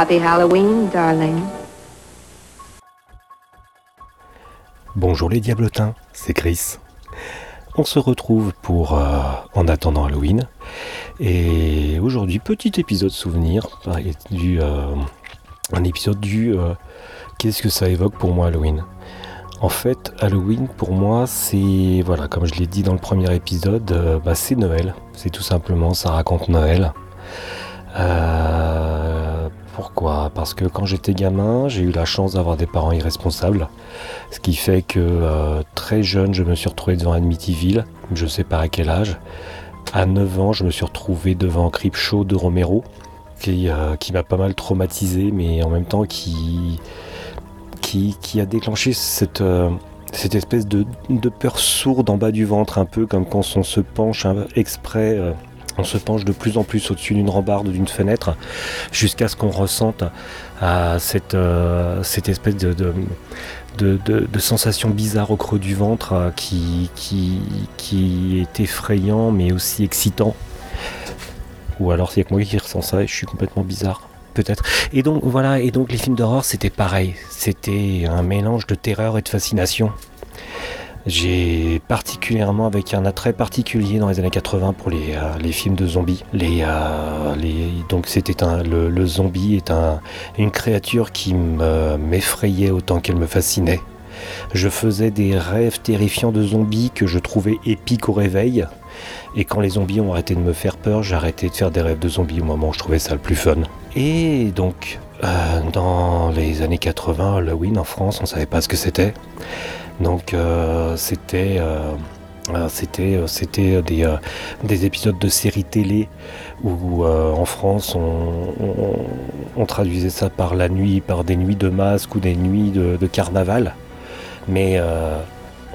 Happy Halloween, darling. Bonjour les diablotins, c'est Chris. On se retrouve pour euh, En attendant Halloween. Et aujourd'hui, petit épisode souvenir, euh, euh, un épisode du Qu'est-ce que ça évoque pour moi Halloween? En fait, Halloween pour moi, c'est, voilà, comme je l'ai dit dans le premier épisode, bah, c'est Noël. C'est tout simplement, ça raconte Noël. Pourquoi Parce que quand j'étais gamin, j'ai eu la chance d'avoir des parents irresponsables. Ce qui fait que euh, très jeune, je me suis retrouvé devant Amityville, je ne sais pas à quel âge. À 9 ans, je me suis retrouvé devant Creepshow de Romero, qui, euh, qui m'a pas mal traumatisé, mais en même temps qui, qui, qui a déclenché cette, euh, cette espèce de, de, peur sourde en bas du ventre, un peu comme quand on se penche hein, exprès on se penche de plus en plus au-dessus d'une rambarde, d'une fenêtre, jusqu'à ce qu'on ressente cette, euh, cette espèce de, de, sensation bizarre au creux du ventre euh, qui est effrayant mais aussi excitant. Ou alors c'est que moi qui ressens ça et je suis complètement bizarre peut-être. Et donc voilà, et donc les films d'horreur c'était pareil, c'était un mélange de terreur et de fascination. J'ai particulièrement avec un attrait particulier dans les années 80 pour les, euh, les films de zombies. Euh, donc c'était le, zombie est un, une créature qui m'effrayait autant qu'elle me fascinait. Je faisais des rêves terrifiants de zombies que je trouvais épiques au réveil. Et quand les zombies ont arrêté de me faire peur, arrêté de faire des rêves de zombies au moment où je trouvais ça le plus fun. Et donc, euh, dans les années 80, Halloween en France, on savait pas ce que c'était. Donc euh, c'était euh, euh, des, des, épisodes de séries télé où en France on, traduisait ça par la nuit, par des nuits de masque ou des nuits de, carnaval. Mais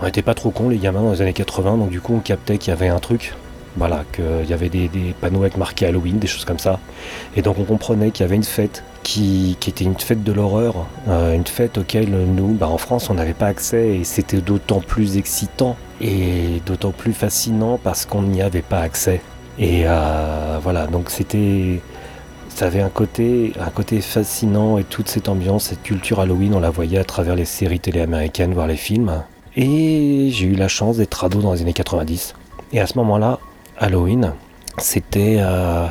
on n'était pas trop cons les gamins dans les années 80, donc du coup on captait qu'il y avait un truc. Voilà, qu'il y avait des, panneaux avec marqué Halloween, des choses comme ça. Et donc on comprenait qu'il y avait une fête qui, était une fête de l'horreur, euh, une fête auquel nous, bah, en France, on n'avait pas accès et c'était d'autant plus excitant et d'autant plus fascinant parce qu'on n'y avait pas accès. Et euh, voilà, donc c'était, ça avait un côté, un côté fascinant et toute cette ambiance, cette culture Halloween, on la voyait à travers les séries télé américaines, voire les films. Et j'ai eu la chance d'être ado dans les années 90. Et à ce moment-là, Halloween, c'était, euh,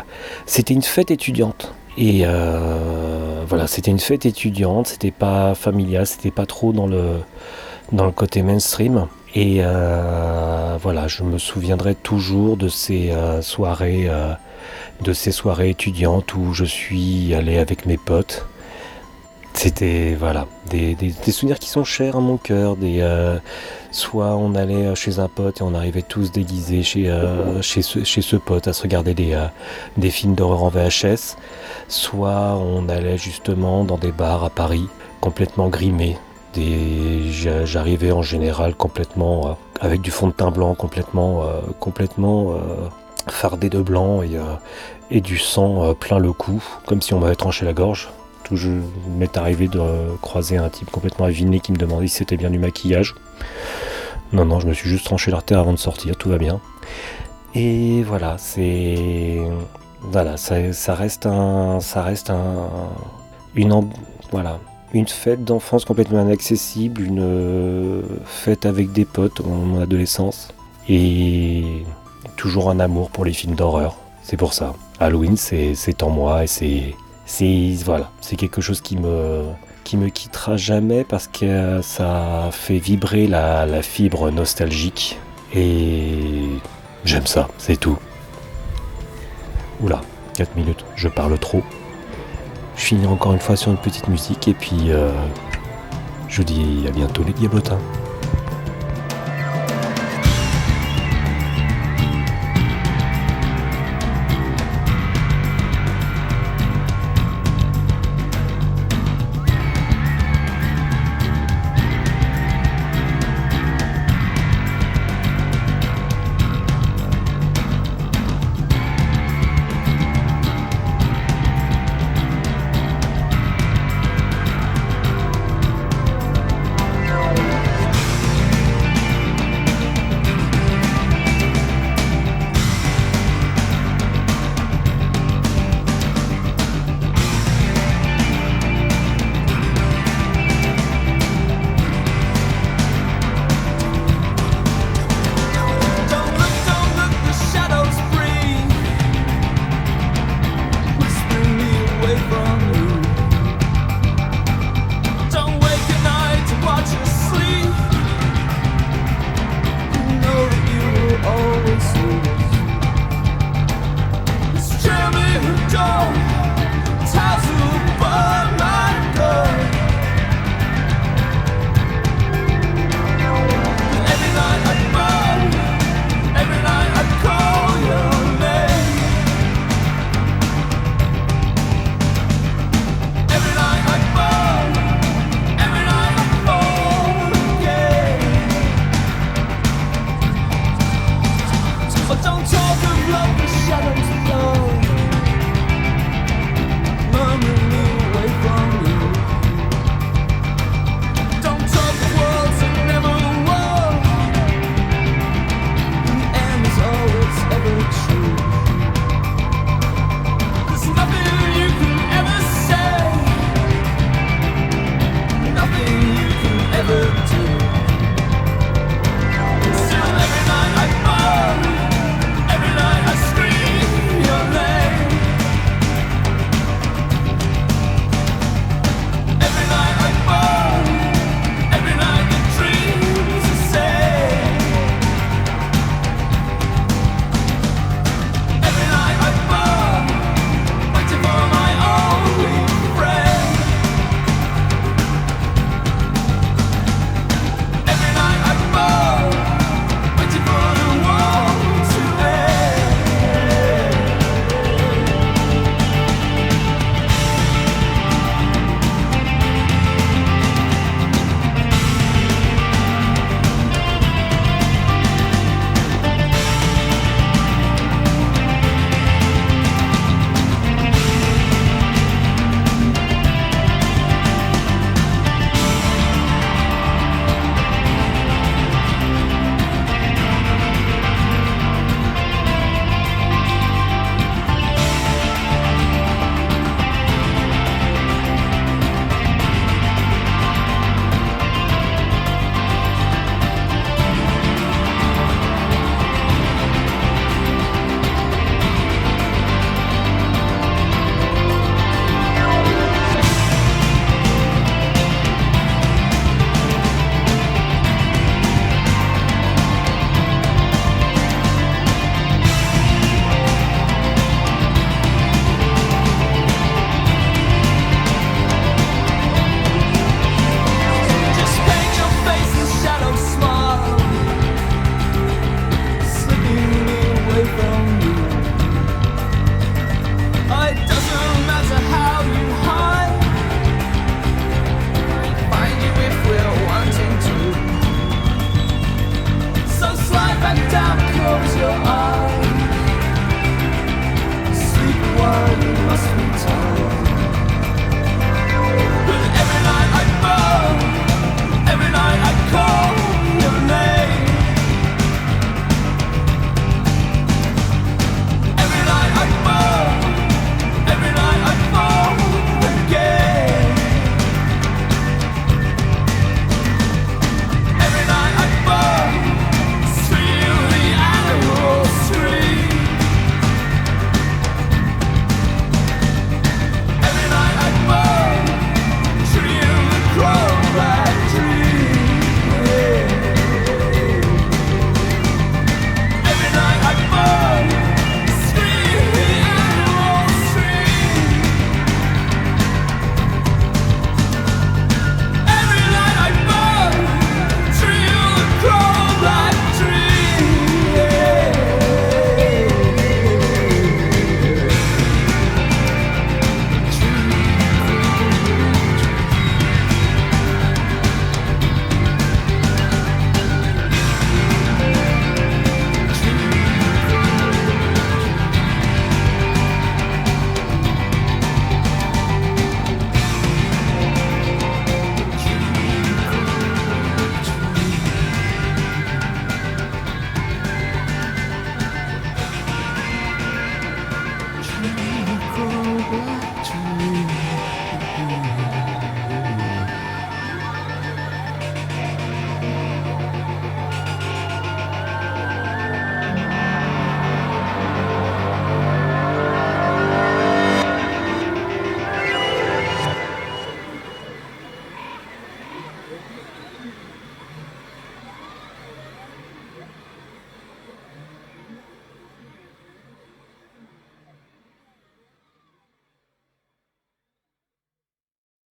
c'était une fête étudiante. Et euh, voilà, c'était une fête étudiante, c'était pas familial, c'était pas trop dans le, côté mainstream. Et euh, voilà, je me souviendrai toujours de ces euh, soirées, de ces soirées étudiantes où je suis allé avec mes potes c'était voilà des, souvenirs qui sont chers à mon cœur. Des, euh, soit on allait chez un pote et on arrivait tous déguisés chez, euh, chez, ce, chez ce pote à se regarder des, euh, des films d'horreur en VHS, soit on allait justement dans des bars à Paris complètement grimés. J'arrivais en général complètement avec du fond de teint blanc, complètement, complètement fardé de blanc et, et du sang plein le cou, comme si on m'avait tranché la gorge où je m'est arrivé de croiser un type complètement aviné qui me demandait si c'était bien du maquillage. Non, non, je me suis juste tranché l'artère avant de sortir, tout va bien. Et voilà, c'est. Voilà, ça, reste un. Ça reste un. Une. Voilà. Une fête d'enfance complètement inaccessible, une fête avec des potes en adolescence. Et toujours un amour pour les films d'horreur. C'est pour ça. Halloween, c'est en moi et c'est c'est voilà, c'est quelque chose qui me qui me quittera jamais parce que ça fait vibrer la, la fibre nostalgique et j'aime ça, c'est tout. Oula, 4 minutes, je parle trop. Je finis encore une fois sur une petite musique et puis euh, je vous dis à bientôt les diablotins.